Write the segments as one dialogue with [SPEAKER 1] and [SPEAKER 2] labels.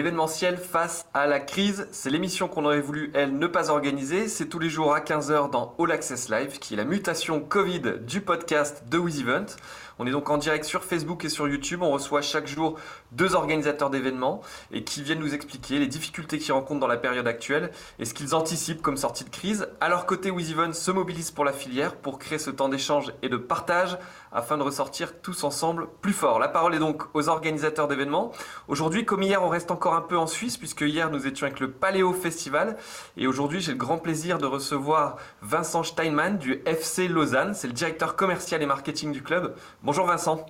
[SPEAKER 1] L'événementiel face à la crise, c'est l'émission qu'on aurait voulu, elle, ne pas organiser. C'est tous les jours à 15h dans All Access Live, qui est la mutation Covid du podcast de WizEvent. On est donc en direct sur Facebook et sur YouTube. On reçoit chaque jour deux organisateurs d'événements et qui viennent nous expliquer les difficultés qu'ils rencontrent dans la période actuelle et ce qu'ils anticipent comme sortie de crise. À leur côté, WizEvent se mobilise pour la filière pour créer ce temps d'échange et de partage afin de ressortir tous ensemble plus fort. La parole est donc aux organisateurs d'événements. Aujourd'hui, comme hier, on reste encore un peu en Suisse puisque hier nous étions avec le Paléo Festival et aujourd'hui j'ai le grand plaisir de recevoir Vincent Steinmann du FC Lausanne. C'est le directeur commercial et marketing du club. Bonjour Vincent.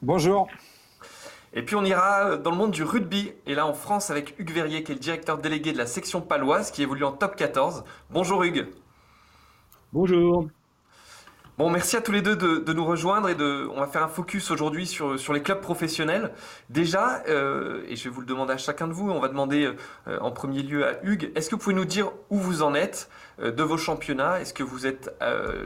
[SPEAKER 2] Bonjour.
[SPEAKER 1] Et puis on ira dans le monde du rugby, et là en France avec Hugues Verrier, qui est le directeur délégué de la section paloise, qui évolue en top 14. Bonjour Hugues.
[SPEAKER 2] Bonjour.
[SPEAKER 1] Bon, merci à tous les deux de, nous rejoindre et de, on va faire un focus aujourd'hui sur, sur les clubs professionnels. Déjà, euh, et je vais vous le demander à chacun de vous, on va demander euh, en premier lieu à Hugues, est-ce que vous pouvez nous dire où vous en êtes euh, de vos championnats? Est-ce que vous êtes,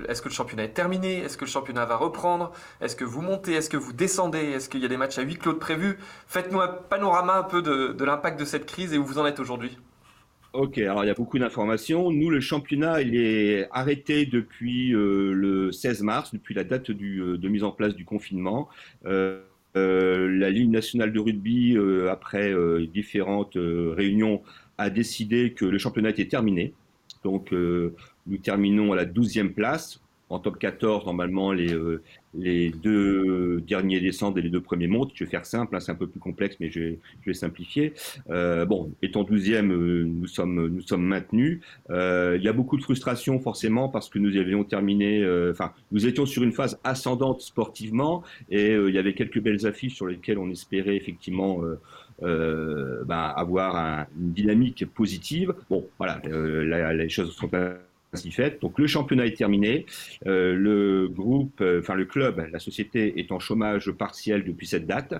[SPEAKER 1] est-ce que le championnat est terminé? Est-ce que le championnat va reprendre? Est-ce que vous montez? Est-ce que vous descendez? Est-ce qu'il y a des matchs à huis clos de prévus? Faites-nous un panorama un peu de, de l'impact de cette crise et où vous en êtes aujourd'hui.
[SPEAKER 2] Ok, alors il y a beaucoup d'informations. Nous, le championnat, il est arrêté depuis euh, le 16 mars, depuis la date euh, de mise en place du confinement. Euh, la Ligue nationale de rugby, après différentes réunions, a décidé que le championnat était terminé. Donc, nous terminons à la 12e place. En top 14, normalement, les, les deux derniers descendent et les deux premiers montent. Je vais faire simple, hein, c'est un peu plus complexe, mais je vais, je vais simplifier. Euh, bon, étant douzième, euh, nous sommes nous sommes maintenus. Euh, il y a beaucoup de frustration forcément parce que nous avions terminé, euh, enfin, nous étions sur une phase ascendante sportivement et il y avait quelques belles affiches sur lesquelles on espérait effectivement. Ben, avoir une dynamique positive. Bon, voilà, les choses sont pas fait. Donc le championnat est terminé. Euh, le groupe, euh, enfin le club, la société est en chômage partiel depuis cette date.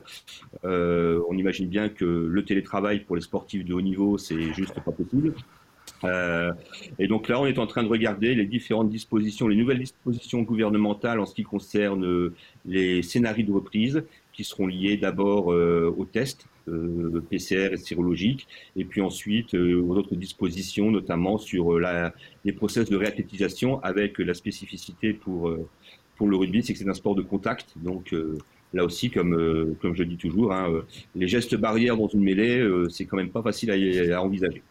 [SPEAKER 2] Euh, on imagine bien que le télétravail pour les sportifs de haut niveau, c'est juste pas possible. et donc là, on est en train de regarder les différentes dispositions, les nouvelles dispositions gouvernementales en ce qui concerne les scénarios de reprise seront liés d'abord aux tests euh, PCR et sérologique, et puis ensuite euh, aux autres dispositions, notamment sur euh, la, les process de réathlétisation, avec la spécificité pour, pour le rugby, c'est que c'est un sport de contact, donc là aussi, comme, comme je dis toujours, hein, les gestes barrières dans une mêlée, c'est quand même pas facile à, envisager.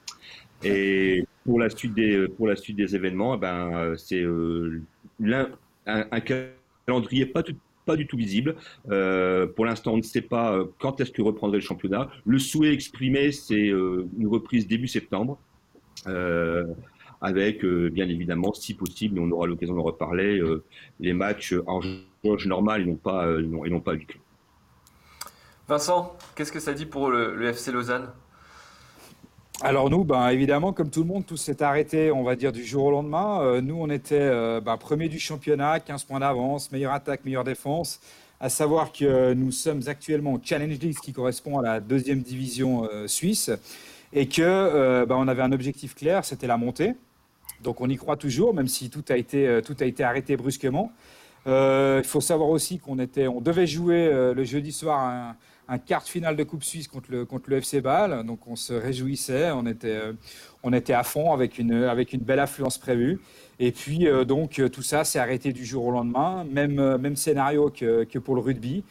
[SPEAKER 2] Et pour la suite des, pour la suite des événements, eh ben, c'est un, un, calendrier pas tout, pas du tout visible. Euh, pour l'instant, on ne sait pas euh, quand est-ce que reprendrait le championnat. Le souhait exprimé, c'est euh, une reprise début septembre. avec bien évidemment, si possible, on aura l'occasion d'en reparler, les matchs en jauge normale et non pas, et non, pas du tout.
[SPEAKER 1] Vincent, qu'est-ce que ça dit pour le FC Lausanne?
[SPEAKER 3] Alors nous, ben, évidemment, comme tout le monde, tout s'est arrêté, on va dire, du jour au lendemain. Euh, nous, on était euh, ben, premier du championnat, 15 points d'avance, meilleure attaque, meilleure défense. À savoir que nous sommes actuellement au Challenge League, qui correspond à la deuxième division euh, suisse, et que ben, on avait un objectif clair, c'était la montée. Donc on y croit toujours, même si tout a été, tout a été arrêté brusquement. Il faut savoir aussi qu'on on devait jouer le jeudi soir un, un quart de finale de Coupe Suisse contre le, contre le FC Bâle. Donc on se réjouissait, on était, euh, on était à fond avec une, avec une belle affluence prévue. Et puis euh, donc tout ça s'est arrêté du jour au lendemain. Même, euh, même scénario que, que pour le rugby.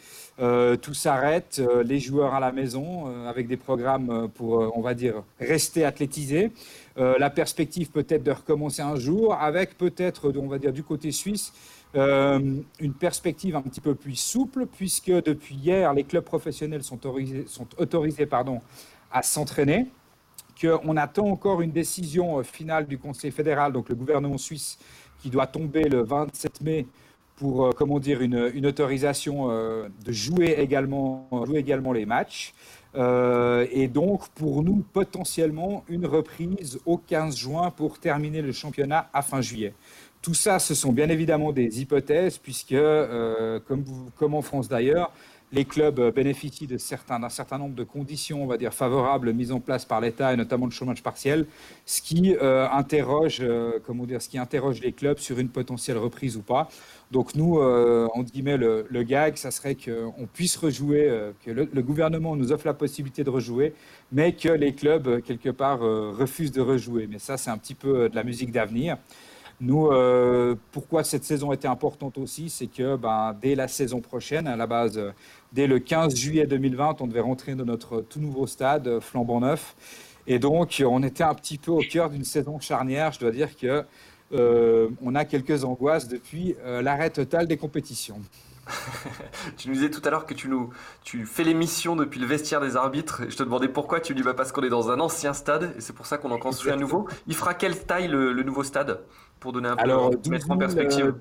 [SPEAKER 3] tout s'arrête, les joueurs à la maison avec des programmes pour, on va dire, rester athlétisés. la perspective peut-être de recommencer un jour avec peut-être, on va dire, du côté suisse, euh, une perspective un petit peu plus souple, puisque depuis hier, les clubs professionnels sont autorisés, sont autorisés pardon, à s'entraîner, qu'on attend encore une décision euh, finale du Conseil fédéral, donc le gouvernement suisse, qui doit tomber le 27 mai pour, euh, comment dire, une, autorisation de jouer également, jouer également les matchs. et donc, pour nous, potentiellement, une reprise au 15 juin pour terminer le championnat à fin juillet. Tout ça, ce sont bien évidemment des hypothèses, puisque, euh, comme, en France d'ailleurs, les clubs bénéficient d'un certain, nombre de conditions, on va dire, favorables mises en place par l'État et notamment le chômage partiel, ce qui, interroge, comment dire, ce qui interroge les clubs sur une potentielle reprise ou pas. Donc nous, euh, entre guillemets, le, gag, ça serait qu'on puisse rejouer, euh, que le, gouvernement nous offre la possibilité de rejouer, mais que les clubs, euh, quelque part, euh, refusent de rejouer. Mais ça, c'est un petit peu de la musique d'avenir. Nous, pourquoi cette saison était importante aussi, c'est que ben, dès la saison prochaine, à la base, dès le 15 juillet 2020, on devait rentrer dans notre tout nouveau stade, flambant neuf. Et donc, on était un petit peu au cœur d'une saison charnière. Je dois dire que euh, on a quelques angoisses depuis euh, l'arrêt total des compétitions.
[SPEAKER 1] tu nous disais tout à l'heure que tu, nous, tu fais l'émission depuis le vestiaire des arbitres. Je te demandais pourquoi. Tu dis bah parce qu'on est dans un ancien stade et c'est pour ça qu'on en construit un nouveau. Il fera quelle taille le, nouveau stade? Pour donner un peu
[SPEAKER 3] Alors, mettre en perspective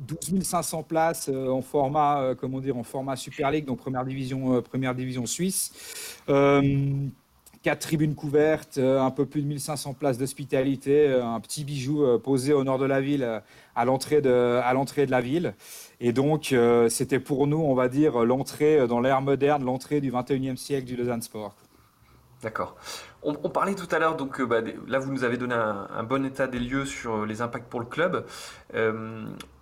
[SPEAKER 3] 12 500 places euh, en format, comment dire, en format Super League, donc première division, première division suisse quatre tribunes couvertes, euh, un peu plus de 1500 places d'hospitalité, euh, un petit bijou euh, posé au nord de la ville, à l'entrée de, à l'entrée de la ville. Et donc, c'était pour nous, on va dire, l'entrée dans l'ère moderne, l'entrée du 21e siècle du Lausanne Sport.
[SPEAKER 1] D'accord. On, parlait tout à l'heure, donc bah, là vous nous avez donné un, bon état des lieux sur les impacts pour le club.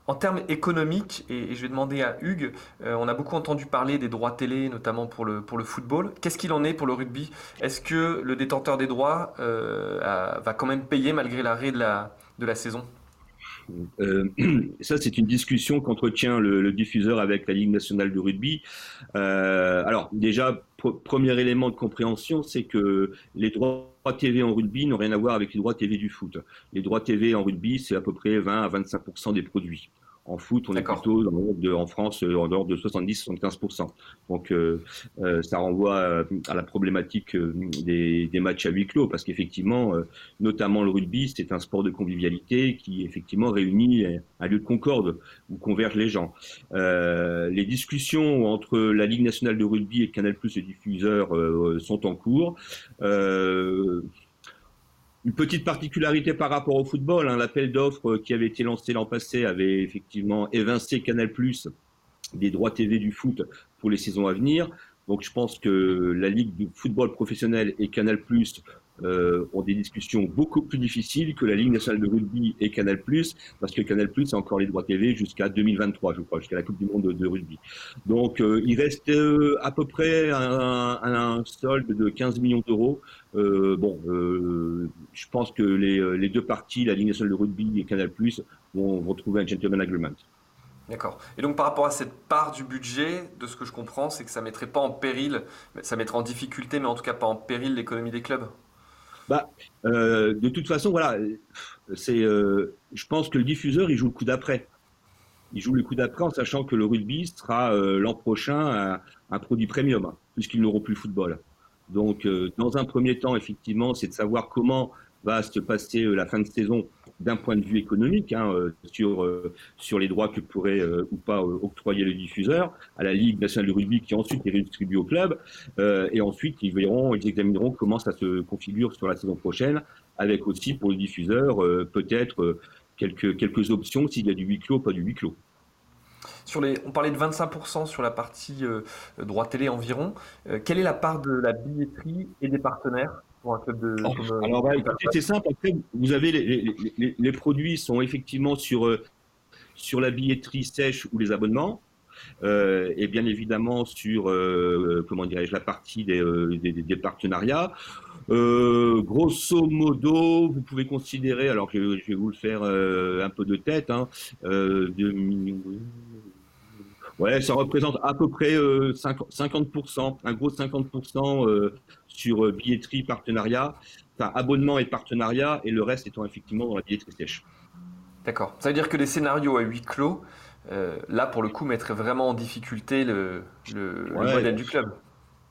[SPEAKER 1] En termes économiques, et, je vais demander à Hugues, euh, on a beaucoup entendu parler des droits télé, notamment pour le, football. Qu'est-ce qu'il en est pour le rugby? Est-ce que le détenteur des droits euh, va quand même payer malgré l'arrêt de la, de la saison?
[SPEAKER 2] Euh, ça, c'est une discussion qu'entretient le, diffuseur avec la Ligue nationale de rugby. alors, déjà, premier élément de compréhension, c'est que les droits TV en rugby n'ont rien à voir avec les droits TV du foot. Les droits TV en rugby, c'est à peu près 20 à 25 des produits. En foot, on est plutôt de, en France euh, en dehors de 70-75%. Donc euh, euh, ça renvoie à, la problématique des, matchs à huis clos, parce qu'effectivement, notamment le rugby, c'est un sport de convivialité qui effectivement réunit un lieu de concorde où convergent les gens. les discussions entre la Ligue nationale de rugby et Canal+, le diffuseur, sont en cours. Une petite particularité par rapport au football, hein, l'appel d'offres qui avait été lancé l'an passé avait effectivement évincé Canal Plus des droits TV du foot pour les saisons à venir. Donc je pense que la Ligue du football professionnel et Canal Plus euh, ont des discussions beaucoup plus difficiles que la Ligue nationale de rugby et Canal+, parce que Canal+, a encore les droits TV jusqu'à 2023, je crois, jusqu'à la Coupe du Monde de, rugby. Donc, euh, il reste euh, à peu près un, solde de 15 millions d'euros. bon, je pense que les, deux parties, la Ligue nationale de rugby et Canal+, vont, vont trouver un gentleman agreement.
[SPEAKER 1] D'accord. Et donc par rapport à cette part du budget, de ce que je comprends, c'est que ça mettrait pas en péril, ça mettrait en difficulté, mais en tout cas pas en péril l'économie des clubs?
[SPEAKER 2] Bah, euh, de toute façon, voilà, c'est, euh, je pense que le diffuseur, il joue le coup d'après. Il joue le coup d'après en sachant que le rugby sera euh, l'an prochain un, produit premium, puisqu'ils n'auront plus le football. Donc, dans un premier temps, effectivement, c'est de savoir comment va se passer la fin de saison d'un point de vue économique hein, euh, sur, euh, sur les droits que pourrait euh, ou pas octroyer le diffuseur à la Ligue nationale de rugby qui ensuite les redistribue au club. et ensuite, ils verront, ils examineront comment ça se configure sur la saison prochaine, avec aussi pour le diffuseur peut-être quelques, quelques options s'il y a du huis clos ou pas du huis clos.
[SPEAKER 1] Sur les, on parlait de 25% sur la partie droit télé environ. quelle est la part de la billetterie et des partenaires?
[SPEAKER 2] Euh, alors, bah, c'est simple. vous avez les, produits sont effectivement sur, euh, sur la billetterie sèche ou les abonnements. Euh, et bien évidemment sur comment dirais-je la partie des, des, partenariats. grosso modo, vous pouvez considérer, alors je, vais vous le faire un peu de tête, hein, Ouais, ça représente à peu près 50%, un gros 50% sur euh, billetterie, partenariat, enfin abonnement et partenariat, et le reste étant effectivement dans la billetterie sèche.
[SPEAKER 1] D'accord. Ça veut dire que les scénarios à huis clos, euh, là pour le coup, mettraient vraiment en difficulté le, modèle du club.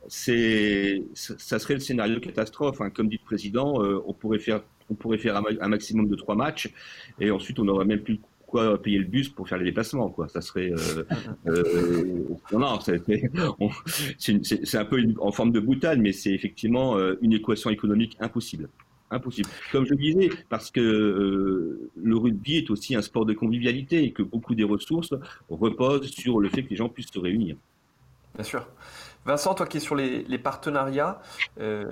[SPEAKER 2] C'est, ça serait le scénario catastrophe. Hein. Comme dit le président, euh, on pourrait faire, on pourrait faire un, maximum de trois matchs, et ensuite on n'aurait même plus payer le bus pour faire les déplacements quoi. Ça serait euh, euh, non, c'est un peu en forme de boutade mais c'est effectivement euh, une équation économique impossible. Impossible. Comme je le disais parce que le rugby est aussi un sport de convivialité et que beaucoup des ressources reposent sur le fait que les gens puissent se réunir.
[SPEAKER 1] Bien sûr. Vincent, toi qui es sur les, partenariats, euh,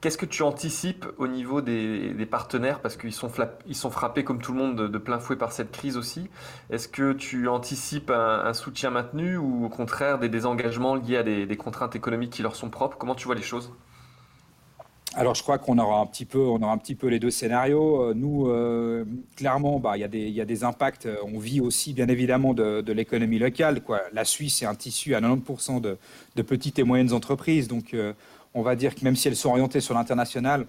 [SPEAKER 1] qu'est-ce que tu anticipes au niveau des, partenaires? Parce qu'ils sont, ils sont frappés comme tout le monde de, plein fouet par cette crise aussi. Est-ce que tu anticipes un, soutien maintenu ou au contraire des désengagements liés à des contraintes économiques qui leur sont propres? Comment tu vois les choses?
[SPEAKER 3] Alors, je crois qu'on aura un petit peu, on aura un petit peu les deux scénarios. Euh, nous, euh, clairement, bah, il y, a des impacts. Euh, on vit aussi, bien évidemment, de, l'économie locale. La Suisse est un tissu à 90% de, de, petites et moyennes entreprises. Donc, on va dire que même si elles sont orientées sur l'international,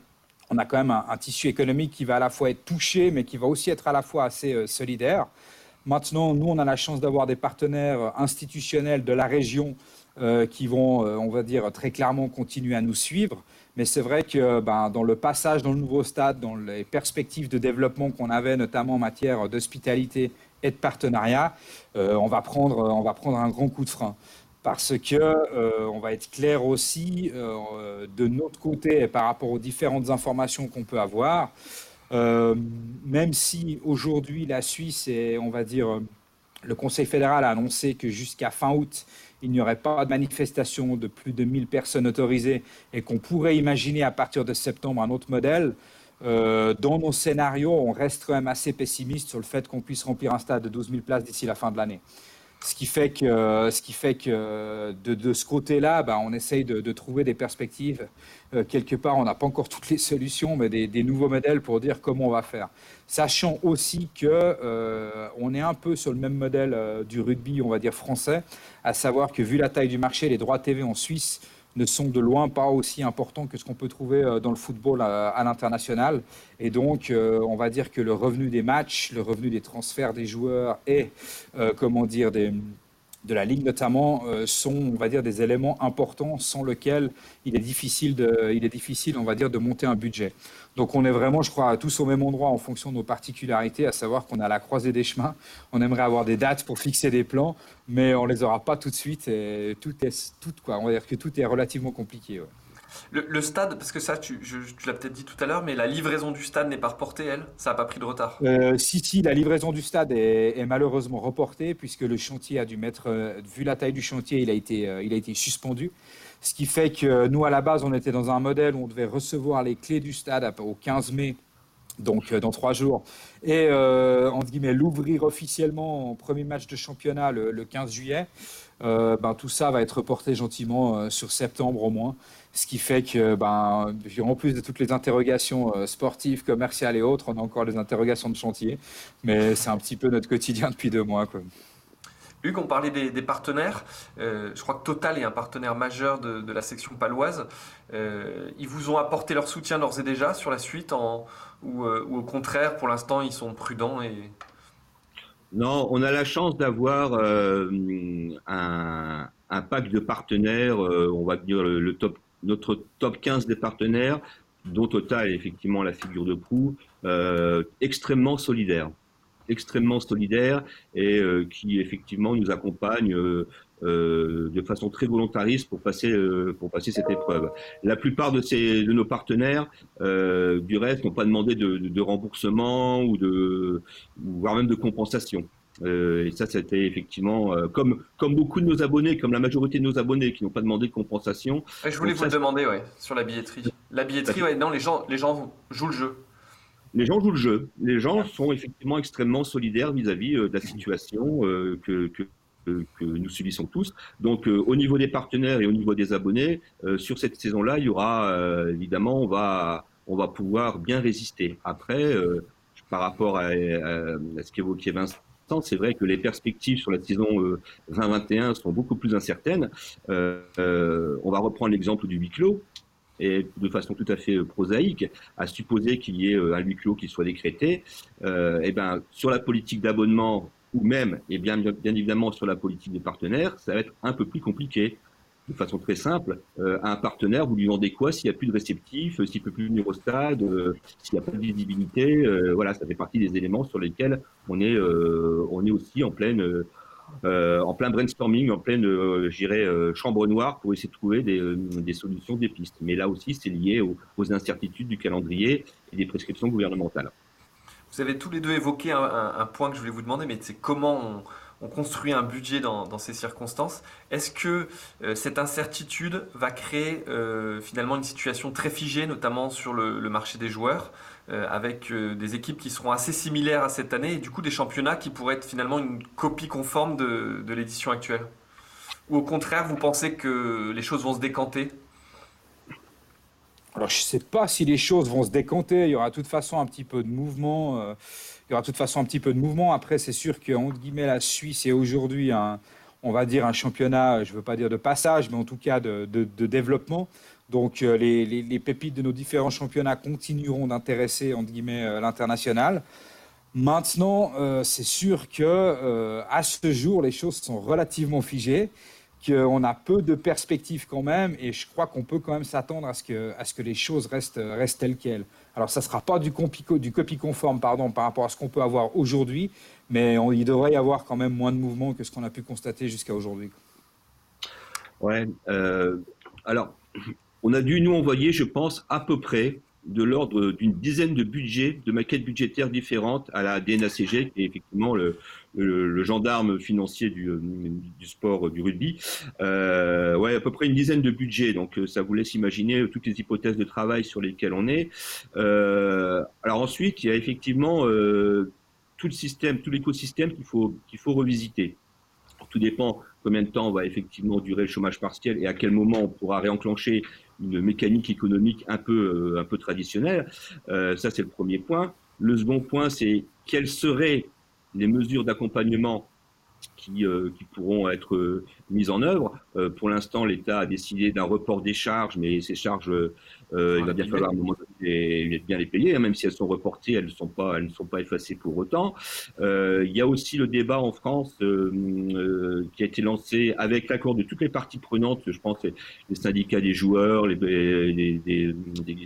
[SPEAKER 3] on a quand même un, tissu économique qui va à la fois être touché, mais qui va aussi être à la fois assez solidaire. Maintenant, nous, on a la chance d'avoir des partenaires institutionnels de la région qui vont, on va dire, très clairement continuer à nous suivre. Mais c'est vrai que ben, dans le passage dans le nouveau stade, dans les perspectives de développement qu'on avait, notamment en matière d'hospitalité et de partenariat, euh, on, va prendre, on va prendre un grand coup de frein. Parce que euh, on va être clair aussi euh, de notre côté par rapport aux différentes informations qu'on peut avoir, même si aujourd'hui la Suisse et on va dire le Conseil fédéral a annoncé que jusqu'à fin août, il n'y aurait pas de manifestation de plus de 1000 personnes autorisées et qu'on pourrait imaginer à partir de septembre un autre modèle, euh, dans nos scénarios, on reste quand même assez pessimiste sur le fait qu'on puisse remplir un stade de 12 000 places d'ici la fin de l'année. Ce qui fait que, ce qui fait que de, ce côté-là, ben, on essaye de, trouver des perspectives. Euh, quelque part, on n'a pas encore toutes les solutions, mais des, nouveaux modèles pour dire comment on va faire. Sachant aussi que euh, on est un peu sur le même modèle euh, du rugby, on va dire français, à savoir que vu la taille du marché, les droits TV en Suisse ne sont de loin pas aussi importants que ce qu'on peut trouver euh, dans le football à, l'international. Et donc, euh, on va dire que le revenu des matchs, le revenu des transferts des joueurs et, euh, comment dire, des, de la Ligue notamment, sont, on va dire, des éléments importants sans lesquels il est difficile, de, il est difficile, on va dire, de monter un budget. Donc on est vraiment, je crois, tous au même endroit en fonction de nos particularités, à savoir qu'on a la croisée des chemins. On aimerait avoir des dates pour fixer des plans, mais on les aura pas tout de suite. Tout est, tout quoi, on va dire que tout est relativement compliqué.
[SPEAKER 1] Le, stade, parce que ça, tu, l'as peut-être dit tout à l'heure, mais la livraison du stade n'est pas reportée, elle? Ça n'a pas pris de retard?
[SPEAKER 3] Euh, Si, si, la livraison du stade est, malheureusement reportée, puisque le chantier a dû mettre, euh, vu la taille du chantier, il a été, euh, il a été suspendu. Ce qui fait que nous, à la base, on était dans un modèle où on devait recevoir les clés du stade au 15 mai, donc dans trois jours, et euh, l'ouvrir officiellement en premier match de championnat le, 15 juillet. Ben, tout ça va être reporté gentiment sur septembre au moins. Ce qui fait que, ben, en plus de toutes les interrogations sportives, commerciales et autres, on a encore les interrogations de chantier. Mais c'est un petit peu notre quotidien depuis deux mois. Quoi.
[SPEAKER 1] Hugues, on parlait des, partenaires. Euh, je crois que Total est un partenaire majeur de, la section paloise. Euh, ils vous ont apporté leur soutien d'ores et déjà sur la suite en, ou, euh, au contraire, pour l'instant, ils sont prudents et...
[SPEAKER 2] Non, on a la chance d'avoir un, pack de partenaires, on va dire le, top, notre top 15 des partenaires, dont Total est effectivement la figure de proue, extrêmement solidaire extrêmement solidaire et euh, qui effectivement nous accompagne euh, euh, de façon très volontariste pour passer pour passer cette épreuve. La plupart de nos partenaires du reste n'ont pas demandé de, de, remboursement ou de voire même de compensation. Et ça, c'était effectivement comme comme beaucoup de nos abonnés, comme la majorité de nos abonnés qui n'ont pas demandé de compensation.
[SPEAKER 1] je voulais vous le demander, ouais, sur la billetterie. La billetterie, ouais, non, les gens les gens jouent le jeu
[SPEAKER 2] les gens jouent le jeu. Les gens sont effectivement extrêmement solidaires vis-à-vis euh, de la situation euh, que, nous subissons tous. Donc, euh, au niveau des partenaires et au niveau des abonnés, sur cette saison-là, il y aura évidemment, on va, on va pouvoir bien résister. Après, par rapport à, ce qu'évoquait Vincent, c'est vrai que les perspectives sur la saison 2021 sont beaucoup plus incertaines. on va reprendre l'exemple du huis clos et de façon tout à fait euh, prosaïque, à supposer qu'il y ait euh, un huis clos qui soit décrété, euh, et ben, sur la politique d'abonnement ou même, et bien, bien évidemment sur la politique des partenaires, ça va être un peu plus compliqué. De façon très simple, euh, à un partenaire, vous lui vendez quoi s'il n'y a plus de réceptif, s'il ne peut plus venir au stade, s'il n'y a pas de visibilité Voilà, ça fait partie des éléments sur lesquels on est, on est aussi en pleine euh, en plein brainstorming, en pleine, euh, euh, chambre noire pour essayer de trouver des, solutions, des pistes. Mais là aussi, c'est lié aux, incertitudes du calendrier et des prescriptions gouvernementales.
[SPEAKER 1] Vous avez tous les deux évoqué un, point que je voulais vous demander, mais c'est comment on construit un budget dans, ces circonstances. Est-ce que euh, cette incertitude va créer euh, finalement une situation très figée, notamment sur le, marché des joueurs, euh, avec des équipes qui seront assez similaires à cette année et du coup des championnats qui pourraient être finalement une copie conforme de l'édition actuelle? Ou au contraire, vous pensez que les choses vont se décanter?
[SPEAKER 3] Alors, je ne sais pas si les choses vont se décanter. Il y aura de toute façon un petit peu de mouvement il y aura de toute façon un petit peu de mouvement. Après, c'est sûr que entre guillemets, la Suisse est aujourd'hui un, on va dire un championnat, je ne veux pas dire de passage, mais en tout cas de, développement. Donc euh, les, pépites de nos différents championnats continueront d'intéresser entre guillemets euh, l'international. Maintenant, euh, c'est sûr que à ce jour, les choses sont relativement figées qu'on a peu de perspectives quand même, et je crois qu'on peut quand même s'attendre à, ce que, les choses restent, telles quelles. Alors, ça ne sera pas du, du copie conforme pardon, par rapport à ce qu'on peut avoir aujourd'hui, mais il devrait y avoir quand même moins de mouvements que ce qu'on a pu constater jusqu'à aujourd'hui.
[SPEAKER 2] Ouais. Euh, alors, on a dû nous envoyer, je pense, à peu près de l'ordre d'une dizaine de budgets, de maquettes budgétaires différentes à la DNACG, qui est effectivement le, gendarme financier du, du, sport du rugby. Euh, ouais, à peu près une dizaine de budgets, donc euh, ça vous laisse imaginer toutes les hypothèses de travail sur lesquelles on est. Euh, alors ensuite, il y a effectivement euh, tout le système, tout l'écosystème qu'il faut qu'il faut revisiter. Tout dépend combien de temps va effectivement durer le chômage partiel et à quel moment on pourra réenclencher une mécanique économique un peu, un peu traditionnelle. Euh, ça, c'est le premier point. Le second point, c'est quelles seraient les mesures d'accompagnement qui, euh, qui, pourront être euh, mises en œuvre. Euh, pour l'instant, l'État a décidé d'un report des charges, mais ces charges, il va bien falloir à un moment donné bien les payer, hein, même si elles sont reportées, elles ne sont pas, elles ne sont pas effacées pour autant. il y a aussi le débat en France qui a été lancé avec l'accord de toutes les parties prenantes, je pense les syndicats des joueurs, les, des,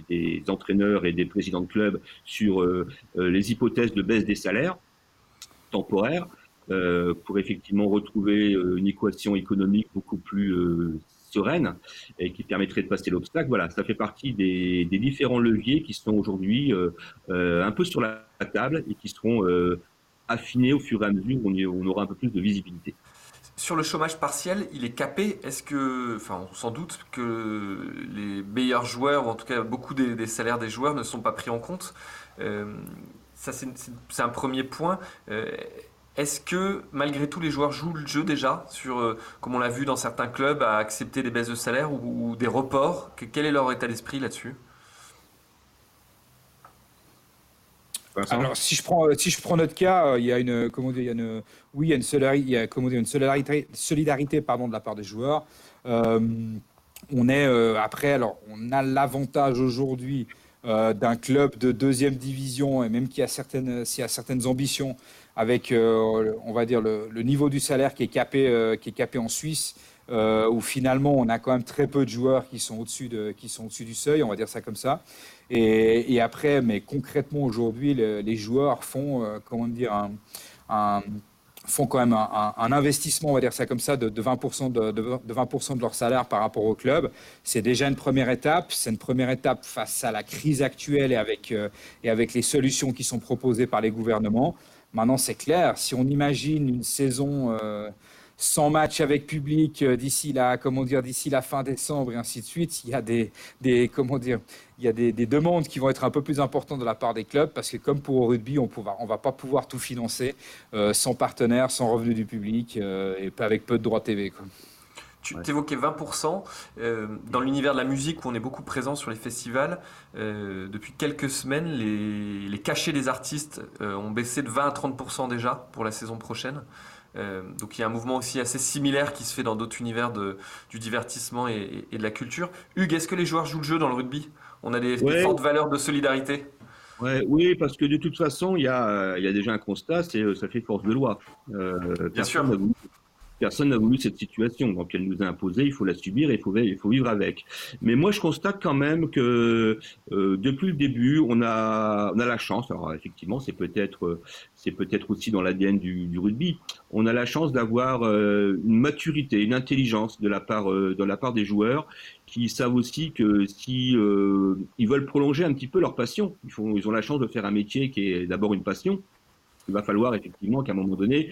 [SPEAKER 2] des, entraîneurs et des présidents de clubs sur les hypothèses de baisse des salaires temporaire euh, pour effectivement retrouver euh, une équation économique beaucoup plus euh, sereine et qui permettrait de passer l'obstacle. Voilà, ça fait partie des, différents leviers qui sont aujourd'hui un peu sur la table et qui seront affinés au fur et à mesure où on, aura un peu plus de visibilité.
[SPEAKER 1] Sur le chômage partiel, il est capé. Est-ce que, enfin, sans doute que les meilleurs joueurs, ou en tout cas beaucoup des, salaires des joueurs, ne sont pas pris en compte. ça, c'est un premier point. Est-ce que malgré tout les joueurs jouent le jeu déjà sur, euh, comme on l'a vu dans certains clubs, à accepter des baisses de salaire ou, des reports? Quel est leur état d'esprit là-dessus?
[SPEAKER 3] Alors, si je prends, si je prends notre cas, euh, il y a une, comment dire, il y a une, oui, il y a une solidarité, il y a, comment dire, une solidarité, solidarité pardon, de la part des joueurs. Euh, on est après, alors, on a l'avantage aujourd'hui d'un club de deuxième division et même qui a certaines, qui a certaines ambitions avec, euh, on va dire, le, niveau du salaire qui est capé, euh, qui est capé en Suisse, euh, où finalement on a quand même très peu de joueurs qui sont au-dessus de, qui sont au-dessus du seuil, on va dire ça comme ça. Et, après, mais concrètement aujourd'hui, les joueurs font, comment dire, font quand même un, investissement, on va dire ça comme ça, de, 20%, de, de 20 de leur salaire par rapport au club. C'est déjà une première étape. C'est une première étape face à la crise actuelle et avec les solutions qui sont proposées par les gouvernements. Maintenant, c'est clair, si on imagine une saison euh, sans match avec public euh, d'ici la, la fin décembre et ainsi de suite, il y a des, comment dire, il y a des, demandes qui vont être un peu plus importantes de la part des clubs parce que comme pour au rugby, on ne va pas pouvoir tout financer euh, sans partenaire, sans revenu du public et avec peu de droits TV.
[SPEAKER 1] Tu évoquais 20%. Euh, dans l'univers de la musique, où on est beaucoup présent sur les festivals, euh, depuis quelques semaines, les, cachets des artistes euh, ont baissé de 20 à 30% déjà pour la saison prochaine. donc il y a un mouvement aussi assez similaire qui se fait dans d'autres univers de, du divertissement et, de la culture. Hugues, est-ce que les joueurs jouent le jeu dans le rugby? On a des, fortes valeurs de solidarité
[SPEAKER 2] oui, parce que de toute façon, il y a, il y a déjà un constat, c'est ça fait force de loi.
[SPEAKER 1] Bien sûr.
[SPEAKER 2] Personne n'a voulu cette situation, donc elle nous a imposé, il faut la subir et il faut, vivre avec. Mais moi, je constate quand même que euh, depuis le début, on a, on a la chance. Alors effectivement, c'est peut-être, c'est peut-être aussi dans l'ADN du, du, rugby. On a la chance d'avoir euh, une maturité, une intelligence de la part, euh, de la part des joueurs qui savent aussi que si euh, ils veulent prolonger un petit peu leur passion, ils, font, ils ont la chance de faire un métier qui est d'abord une passion. Il va falloir effectivement qu'à un moment donné,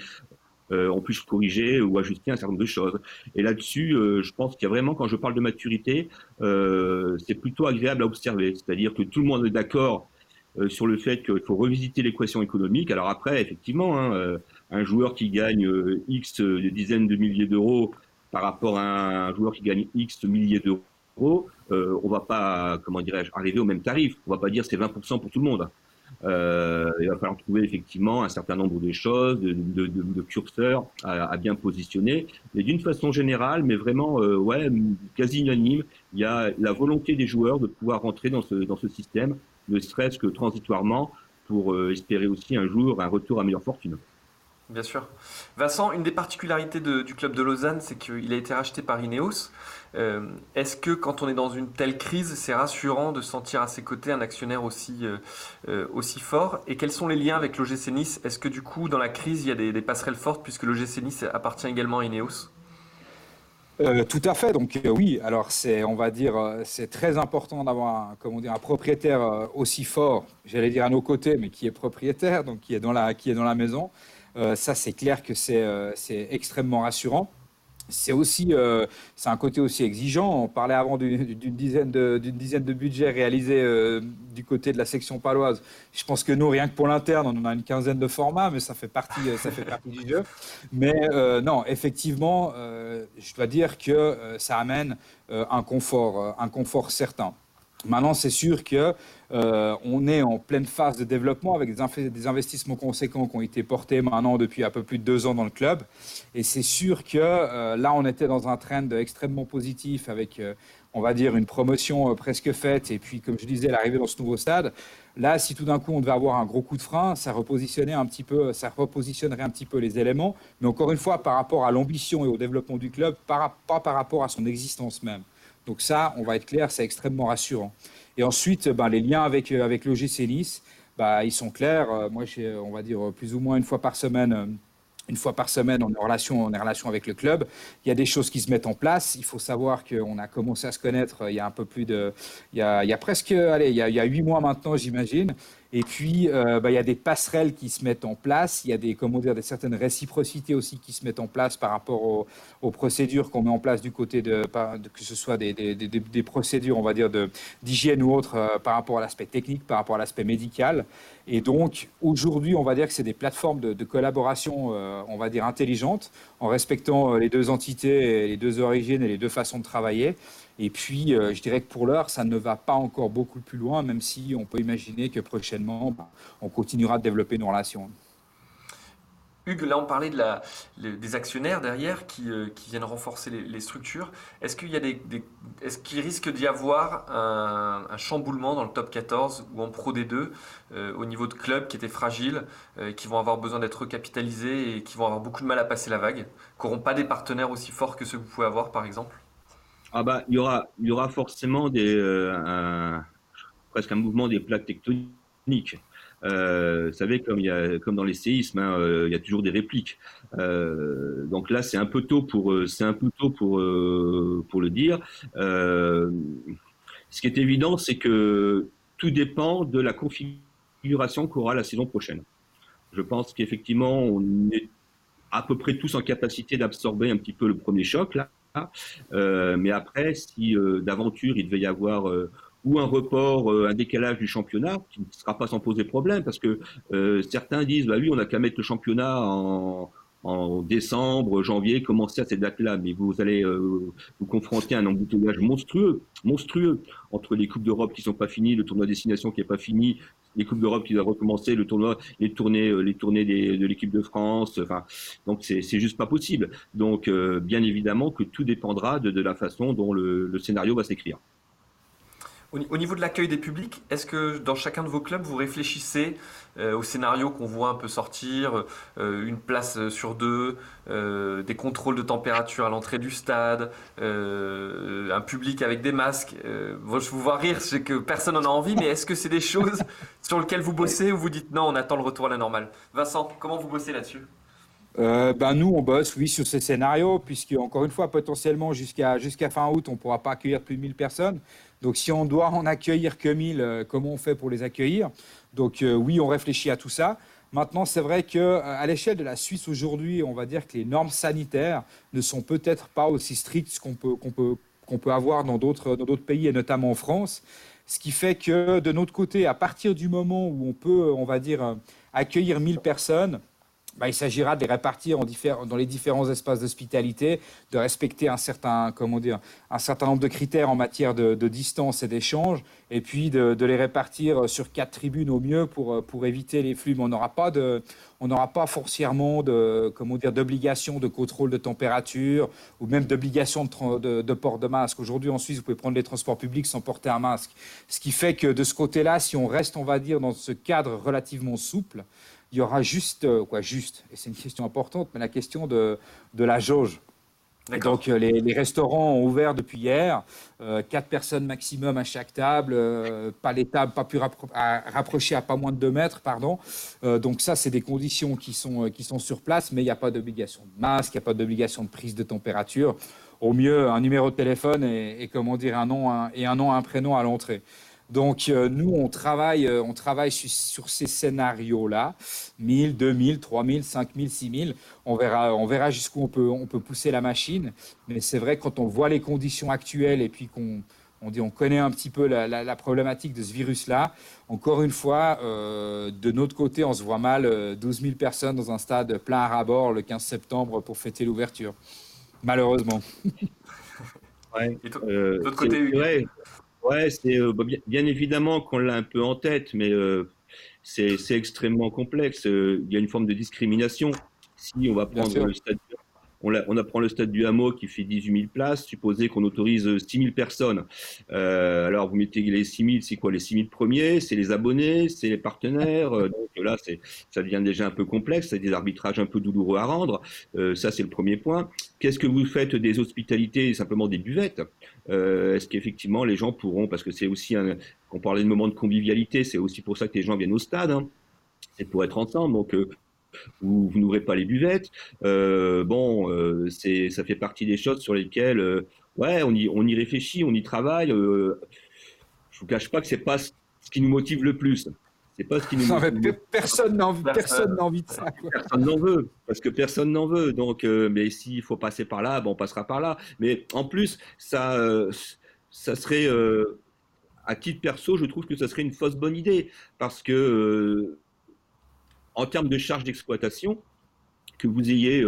[SPEAKER 2] on puisse corriger ou ajuster un certain nombre de choses. Et là-dessus, je pense qu'il y a vraiment, quand je parle de maturité, c'est plutôt agréable à observer. C'est-à-dire que tout le monde est d'accord sur le fait qu'il faut revisiter l'équation économique. Alors après, effectivement, hein, un joueur qui gagne X dizaines de milliers d'euros par rapport à un joueur qui gagne X milliers d'euros, euh, on va pas, comment dirais-je, arriver au même tarif. On va pas dire c'est 20% pour tout le monde. Euh, il va falloir trouver effectivement un certain nombre de choses, de, curseurs à, bien positionner. Mais d'une façon générale, mais vraiment, euh, ouais, quasi unanime, il y a la volonté des joueurs de pouvoir rentrer dans ce, dans ce système, ne serait-ce que transitoirement, pour euh, espérer aussi un jour un retour à meilleure fortune.
[SPEAKER 1] Bien sûr. Vincent, une des particularités du club de Lausanne, c'est qu'il a été racheté par Ineos. Euh, est-ce que quand on est dans une telle crise, c'est rassurant de sentir à ses côtés un actionnaire aussi, euh, euh, fort? Et quels sont les liens avec l'OGC Nice? Est-ce que du coup, dans la crise, il y a des, passerelles fortes puisque l'OGC Nice appartient également à Ineos?
[SPEAKER 3] Tout à fait. Donc oui, alors c'est, on va dire, c'est très important d'avoir, comment dire, un propriétaire aussi fort. J'allais dire à nos côtés, mais qui est propriétaire, donc qui est dans la, qui est dans la maison. Ça, c'est clair que c'est, c'est extrêmement rassurant c'est aussi, euh, c'est un côté aussi exigeant. On parlait avant d'une dizaine de, budgets réalisés euh, du côté de la section paloise. Je pense que nous, rien que pour l'interne, on en a une quinzaine de formats, mais ça fait partie, ça fait partie du jeu. Mais euh, non, effectivement, je dois dire que ça amène un confort, un confort certain. Maintenant, c'est sûr que euh, est en pleine phase de développement avec des, investissements conséquents qui ont été portés maintenant depuis un peu plus de deux ans dans le club. Et c'est sûr que euh, là, on était dans un trend extrêmement positif avec, euh, on va dire, une promotion presque faite. Et puis, comme je disais, l'arrivée dans ce nouveau stade. Là, si tout d'un coup on devait avoir un gros coup de frein, ça repositionnait un petit peu, ça repositionnerait un petit peu les éléments. Mais encore une fois, par rapport à l'ambition et au développement du club, pas par rapport à son existence même. Donc ça, on va être clair, c'est extrêmement rassurant. Et ensuite, ben, les liens avec, euh, avec l'OGC Nice, bah, ils sont clairs. Euh, moi, on va dire plus ou moins une fois par semaine euh, une fois par semaine, on est, en relation, on est en relation avec le club. Il y a des choses qui se mettent en place. Il faut savoir qu'on a commencé à se connaître il y a un peu plus de. Il y a, il y a presque. Allez, il y a huit mois maintenant, j'imagine. Et puis, euh, bah, il y a des passerelles qui se mettent en place. Il y a des, comment dire, certaines réciprocités aussi qui se mettent en place par rapport aux, procédures qu'on met en place du côté de, que ce soit des, procédures, on va dire, d'hygiène ou autres euh, par rapport à l'aspect technique, par rapport à l'aspect médical. Et donc, aujourd'hui, on va dire que c'est des plateformes de, collaboration, euh, on va dire, intelligentes, en respectant les deux entités, les deux origines et les deux façons de travailler. Et puis, euh, je dirais que pour l'heure, ça ne va pas encore beaucoup plus loin, même si on peut imaginer que prochainement, bah, on continuera de développer nos relations.
[SPEAKER 1] Hugues, là on parlait de la, des actionnaires derrière qui, euh, viennent renforcer les, structures. Est-ce qu'il des, risque d'y avoir un, chamboulement dans le top 14 ou en Pro D2 euh, au niveau de clubs qui étaient fragiles, qui vont avoir besoin d'être recapitalisés et qui vont avoir beaucoup de mal à passer la vague, qui n'auront pas des partenaires aussi forts que ceux que vous pouvez avoir par exemple?
[SPEAKER 2] Ah bah, il y aura, il y aura forcément des, euh, presque un mouvement des plaques tectoniques. Euh, vous savez, comme, il y a, comme dans les séismes, hein, euh, il y a toujours des répliques. donc là, c'est un peu tôt pour, c'est un peu tôt pour, pour le dire. ce qui est évident, c'est que tout dépend de la configuration qu'aura la saison prochaine. Je pense qu'effectivement, on est à peu près tous en capacité d'absorber un petit peu le premier choc là. Euh, mais après, si euh, d'aventure il devait y avoir euh, ou un report, un décalage du championnat, qui ne sera pas sans poser problème, parce que certains disent, bah oui, on n'a qu'à mettre le championnat en, décembre, janvier, commencer à cette date-là, mais vous allez vous confronter à un embouteillage monstrueux, monstrueux entre les coupes d'Europe qui sont pas finies, le tournoi destination qui est pas fini, les coupes d'Europe qui doivent recommencer, le tournoi, les tournées, euh, les tournées de l'équipe de France. Enfin, donc c'est juste pas possible. Donc euh, bien évidemment que tout dépendra de, la façon dont le scénario va s'écrire.
[SPEAKER 1] Au niveau de l'accueil des publics, est-ce que dans chacun de vos clubs, vous réfléchissez euh, au scénario qu'on voit un peu sortir, euh, une place sur deux, euh, des contrôles de température à l'entrée du stade, un public avec des masques Je vous vois rire, sais que personne n'en a envie, mais est-ce que c'est des choses sur lesquelles vous bossez ou vous dites non, on attend le retour à la normale? Vincent, comment vous bossez là-dessus?
[SPEAKER 3] Ben nous, on bosse, oui, sur ces scénarios, puisque, encore une fois, potentiellement, jusqu'à jusqu'à fin août, on ne pourra pas accueillir plus de 1000 personnes. Donc si on doit en accueillir que 1000, euh, comment on fait pour les accueillir? Donc euh, oui, on réfléchit à tout ça. Maintenant, c'est vrai qu'à l'échelle de la Suisse aujourd'hui, on va dire que les normes sanitaires ne sont peut-être pas aussi strictes qu'on peut, qu'on peut, peut avoir dans d'autres, dans d'autres pays, et notamment en France. Ce qui fait que de notre côté, à partir du moment où on peut, on va dire, accueillir 1000 personnes, bah, il s'agira de les répartir en dans les différents espaces d'hospitalité, de respecter un certain, comment dire, un certain nombre de critères en matière de, distance et d'échange, et puis de, les répartir sur quatre tribunes au mieux pour, éviter les flux. Mais on n'aura pas de, pas forcément de, d'obligation de contrôle de température ou même d'obligation de, de, port de masque. Aujourd'hui, en Suisse, vous pouvez prendre les transports publics sans porter un masque. Ce qui fait que de ce côté-là, si on reste, on va dire, dans ce cadre relativement souple, il y aura juste, euh, quoi, juste, et c'est une question importante, mais la question de, de la jauge. Donc euh, les, restaurants ont ouvert depuis hier, euh, quatre personnes maximum à chaque table, pas les tables pas plus rapprochées à pas moins de 2 mètres, pardon. donc ça, c'est des conditions qui sont, qui sont sur place, mais il n'y a pas d'obligation de masque, il n'y a pas d'obligation de prise de température. Au mieux, un numéro de téléphone et, comment dire un nom et un nom, un prénom à l'entrée. Donc, euh, nous, on travaille, euh, on travaille sur, ces scénarios-là. 1000, 2000, 3000, 5000, 6000. On verra, on verra jusqu'où on peut, on peut pousser la machine. Mais c'est vrai, quand on voit les conditions actuelles et puis qu'on on dit, on connaît un petit peu la, problématique de ce virus-là. Encore une fois, euh, de notre côté, on se voit mal 12 000 personnes dans un stade plein à rabord le 15 septembre pour fêter l'ouverture. Malheureusement.
[SPEAKER 2] Ouais, de l'autre côté, Ouais, c'est euh, bah, bien, évidemment qu'on l'a un peu en tête, mais euh, c'est extrêmement complexe. Euh, il y a une forme de discrimination. Si on va prendre le stade on, on, apprend le stade du hameau qui fait 18 000 places, supposé qu'on autorise 6 000 personnes. Euh, alors vous mettez les 6 000, c'est quoi les 6 000 premiers? C'est les abonnés, c'est les partenaires? Euh, donc là, ça devient déjà un peu complexe, c'est des arbitrages un peu douloureux à rendre. Euh, ça, c'est le premier point. Qu'est-ce que vous faites des hospitalités, simplement des buvettes? Euh, Est-ce qu'effectivement les gens pourront, parce que c'est aussi un, on parlait de moment de convivialité, c'est aussi pour ça que les gens viennent au stade. Hein. c'est pour être ensemble. Donc, euh, vous, vous n'ouvrez pas les buvettes. Euh, bon, euh, c'est, ça fait partie des choses sur lesquelles, euh, ouais, on y, on y réfléchit, on y travaille. Je vous cache pas que c'est pas ce qui nous motive le plus. C'est pas ce qui nous motive.
[SPEAKER 3] personne envie, personne n'a envie de ça.
[SPEAKER 2] Personne n'en veut, parce que personne n'en veut. Donc, mais s'il faut passer par là, bon, on passera par là. Mais en plus, ça, ça serait à titre perso, je trouve que ça serait une fausse bonne idée parce que en termes de charge d'exploitation, que vous ayez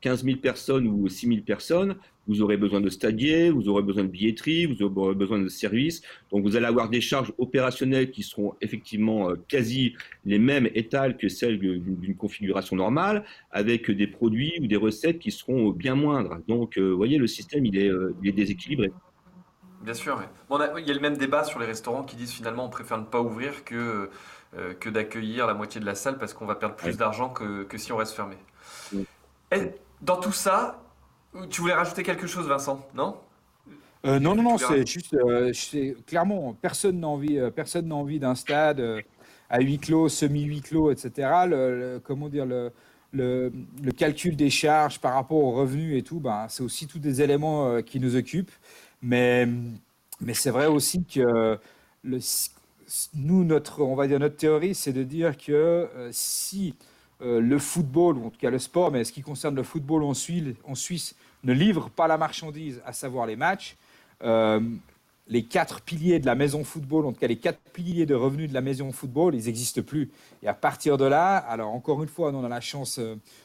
[SPEAKER 2] 15 euh, 000 personnes ou 6 000 personnes, vous aurez besoin de stadiers, vous aurez besoin de billetterie, vous aurez besoin de services. Donc vous allez avoir des charges opérationnelles qui seront effectivement euh, quasi les mêmes étales que celles d'une configuration normale, avec des produits ou des recettes qui seront bien moindres. Donc euh, vous voyez, le système, il est, il est déséquilibré.
[SPEAKER 1] Bien sûr. il y a le même débat sur les restaurants qui disent finalement on préfère ne pas ouvrir que que d'accueillir la moitié de la salle parce qu'on va perdre plus d'argent que, que, si on reste fermé. dans tout ça, tu voulais rajouter quelque chose, Vincent, non?
[SPEAKER 3] Euh, non, non, non, c'est juste, euh, clairement, personne n'a envie, personne n'a envie d'un stade à huis clos, semi-huis clos, etc. Le, comment dire, le, le, le, calcul des charges par rapport aux revenus et tout, ben, c'est aussi tous des éléments qui nous occupent. Mais, mais c'est vrai aussi que le, nous, notre, on va dire notre théorie, c'est de dire que euh, si euh, le football, ou en tout cas le sport, mais ce qui concerne le football en Suisse, en Suisse ne livre pas la marchandise, à savoir les matchs, euh, les quatre piliers de la maison football, en tout cas les quatre piliers de revenus de la maison football, ils n'existent plus. Et à partir de là, alors encore une fois, on a la chance,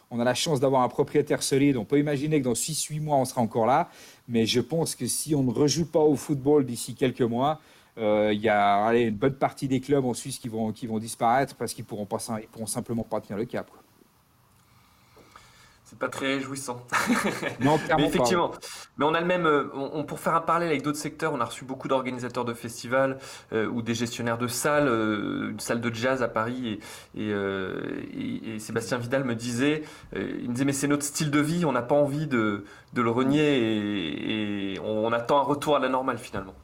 [SPEAKER 3] on a la chance d'avoir un propriétaire solide. On peut imaginer que dans 6-8 mois, on sera encore là. Mais je pense que si on ne rejoue pas au football d'ici quelques mois, il y a allez, une bonne partie des clubs en Suisse qui vont, qui vont disparaître parce qu'ils pourront, pas, ils pourront simplement pas tenir le cap.
[SPEAKER 1] C'est pas très réjouissant. Non, mais effectivement. Mais on a le même. Euh, on, pour faire un parallèle avec d'autres secteurs, on a reçu beaucoup d'organisateurs de festivals euh, ou des gestionnaires de salles, une salle de jazz à Paris. Et, et, Sébastien Vidal me disait, il me disait, mais c'est notre style de vie, on n'a pas envie de, de le renier et, on attend un retour à la normale finalement.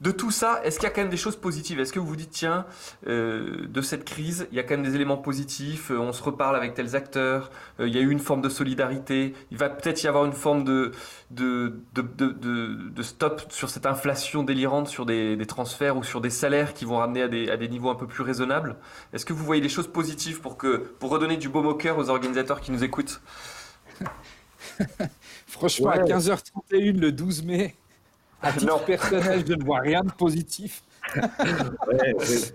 [SPEAKER 1] De tout ça, est-ce qu'il y a quand même des choses positives? Est-ce que vous vous dites, tiens, euh, de cette crise, il y a quand même des éléments positifs, euh, on se reparle avec tels acteurs, euh, il y a eu une forme de solidarité, il va peut-être y avoir une forme de, de, de, stop sur cette inflation délirante sur des, transferts ou sur des salaires qui vont ramener à des, à des niveaux un peu plus raisonnables? Est-ce que vous voyez des choses positives pour, que, pour redonner du baume au cœur aux organisateurs qui nous écoutent?
[SPEAKER 3] Franchement, à 15h31 le 12 mai, à titre personnel, je ne vois rien de positif.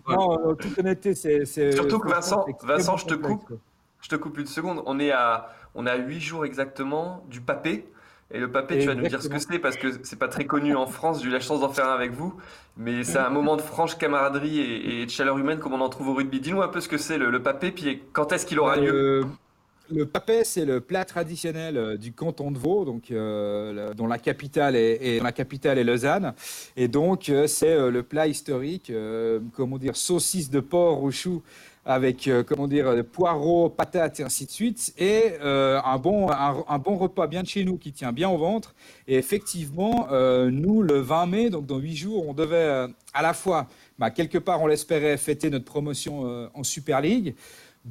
[SPEAKER 1] Non, en toute honnêteté, c'est. Surtout que Vincent, Vincent je te coupe. Je te coupe une seconde. On est à, on a 8 jours exactement du papé. Et le papé, tu vas nous dire ce que c'est parce que c'est pas très connu en France. J'ai eu la chance d'en faire un avec vous, mais c'est un moment de franche camaraderie et, de chaleur humaine comme on en trouve au rugby. Dis-nous un peu ce que c'est le, papé, puis quand est-ce qu'il aura lieu?
[SPEAKER 3] euh, le papet, c'est le plat traditionnel euh, du canton de Vaud, donc, euh, dont la capitale est, Lausanne. Et donc, euh, c'est le plat historique, comment dire, saucisse de porc au chou avec comment dire poireaux, patates et ainsi de suite, et un bon un, bon repas bien de chez nous qui tient bien au ventre. Et effectivement, nous le 20 mai, donc dans huit jours, on devait à la fois, bah, quelque part, on l'espérait fêter notre promotion en Super League.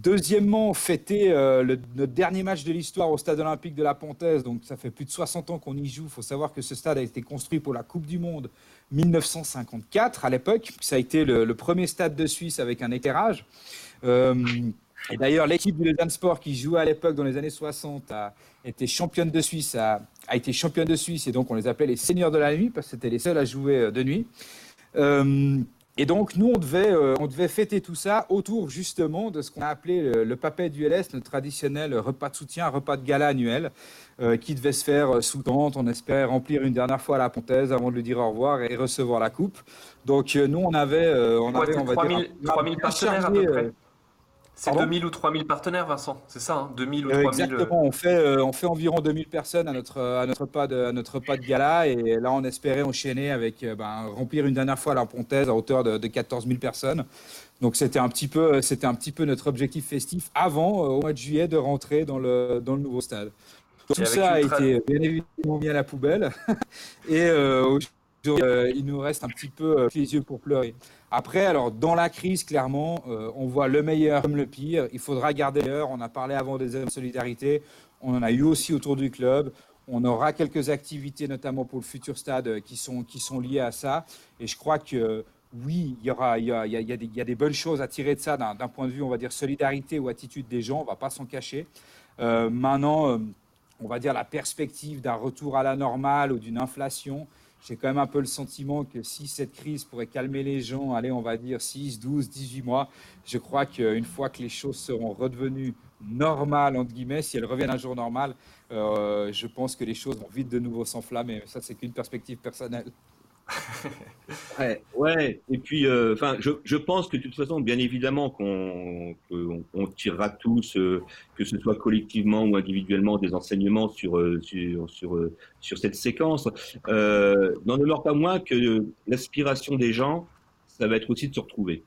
[SPEAKER 3] Deuxièmement, fêter euh, notre dernier match de l'histoire au stade olympique de la Pontaise. Donc, ça fait plus de 60 ans qu'on y joue. Il faut savoir que ce stade a été construit pour la Coupe du Monde 1954 à l'époque. Ça a été le, premier stade de Suisse avec un éclairage. Euh, et d'ailleurs, l'équipe du Lausanne Sport qui jouait à l'époque dans les années 60 a été championne de Suisse, a, été championne de Suisse et donc on les appelait les seigneurs de la nuit parce que c'était les seuls à jouer euh, de nuit. Et donc, nous, on devait, euh, on devait fêter tout ça autour justement de ce qu'on a appelé le, papet du LS, notre traditionnel repas de soutien, repas de gala annuel, euh, qui devait se faire euh, sous tente. On espérait remplir une dernière fois la pontaise avant de lui dire au revoir et recevoir la coupe. Donc, nous, on avait, on
[SPEAKER 1] avait, on va 3000, 3000 partenaires à peu près. C'est 2000 ou 3000 partenaires, Vincent, c'est ça hein 2000 ou 3000
[SPEAKER 3] euh, Exactement, on fait, euh, on fait environ 2000 personnes à notre, à, notre pas de, à notre pas de gala. Et là, on espérait enchaîner avec euh, ben, remplir une dernière fois la Pontaise à hauteur de, 14 000 personnes. Donc c'était un, petit peu, c'était un petit peu notre objectif festif avant, au mois de juillet, de rentrer dans le, dans le nouveau stade. Tout ça a été bien évidemment mis à la poubelle. et aujourd'hui, il nous reste un petit peu les yeux pour pleurer. Après, alors dans la crise, clairement, euh, on voit le meilleur comme le pire. Il faudra garder l'heure. On a parlé avant des de solidarité. On en a eu aussi autour du club. On aura quelques activités, notamment pour le futur stade, qui sont, qui sont liées à ça. Et je crois que oui, il y, aura, il y, a, il y, a des, il y a des bonnes choses à tirer de ça d'un point de vue, on va dire, solidarité ou attitude des gens. On ne va pas s'en cacher. Euh, maintenant, euh, on va dire la perspective d'un retour à la normale ou d'une inflation j'ai quand même un peu le sentiment que si cette crise pourrait calmer les gens, allez, on va dire 6, 12, 18 mois, je crois qu'une fois que les choses seront redevenues normales, entre guillemets, si elles reviennent un jour normal, euh, je pense que les choses vont vite de nouveau s'enflammer. Ça, c'est qu'une perspective personnelle.
[SPEAKER 2] ouais, ouais, et puis, euh, je, je, pense que de toute façon, bien évidemment, qu'on tirera tous, euh, que ce soit collectivement ou individuellement, des enseignements sur euh, sur sur, sur cette séquence. N'en demeure pas moins que l'aspiration des gens, ça va être aussi de se retrouver,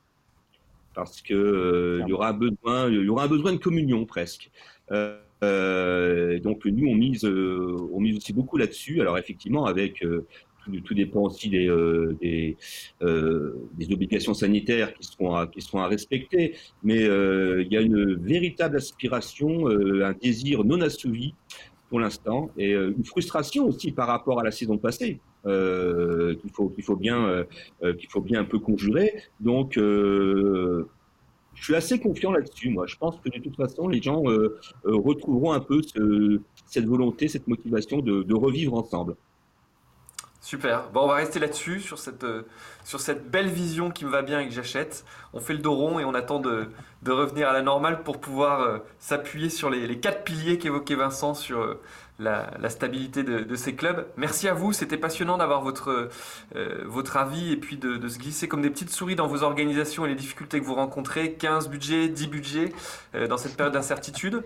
[SPEAKER 2] parce que il y aura y aura un besoin de communion presque. donc nous on mise, on mise aussi beaucoup là-dessus. Alors effectivement avec tout, dépend aussi des, euh, euh, des, obligations sanitaires qui seront à, qui seront à respecter. Mais euh, il y a une véritable aspiration, un désir non assouvi pour l'instant, et une frustration aussi par rapport à la saison passée. qu'il faut qu'il faut bien qu'il faut bien un peu conjurer. Donc je suis assez confiant là-dessus. Moi, je pense que de toute façon, les gens retrouveront un peu cette volonté, cette motivation de revivre ensemble.
[SPEAKER 1] Super. Bon, on va rester là-dessus, sur cette, euh, sur cette belle vision qui me va bien et que j'achète. On fait le dos rond et on attend de, revenir à la normale pour pouvoir euh, s'appuyer sur les, quatre piliers qu'évoquait Vincent sur euh, la, stabilité de, ces clubs. Merci à vous. C'était passionnant d'avoir votre, votre avis et puis de, de, se glisser comme des petites souris dans vos organisations et les difficultés que vous rencontrez. 15 budgets, 10 budgets dans cette période d'incertitude.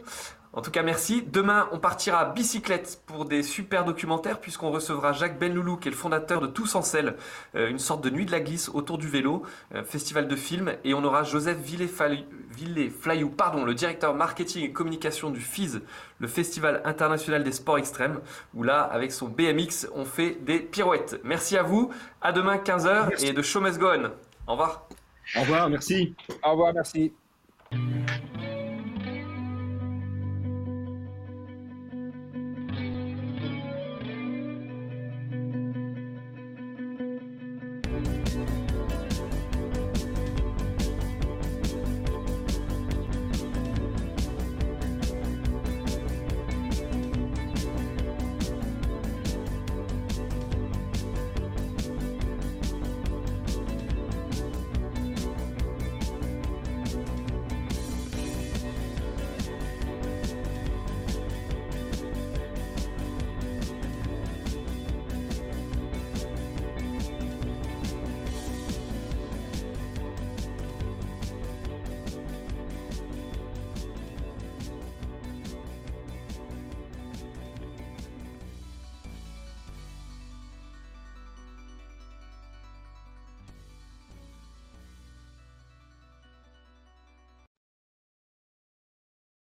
[SPEAKER 1] En tout cas, merci. Demain, on partira à bicyclette pour des super documentaires, puisqu'on recevra Jacques Benloulou, qui est le fondateur de Tous en selle, euh, une sorte de nuit de la glisse autour du vélo, euh, festival de films. Et on aura Joseph Villers-Flayou, pardon, le directeur marketing et communication du FIS, le Festival international des sports extrêmes, où là, avec son BMX, on fait des pirouettes. Merci à vous. À demain, 15h, et de Show Must Go On. Au revoir.
[SPEAKER 2] Au revoir, merci.
[SPEAKER 3] Au revoir, merci.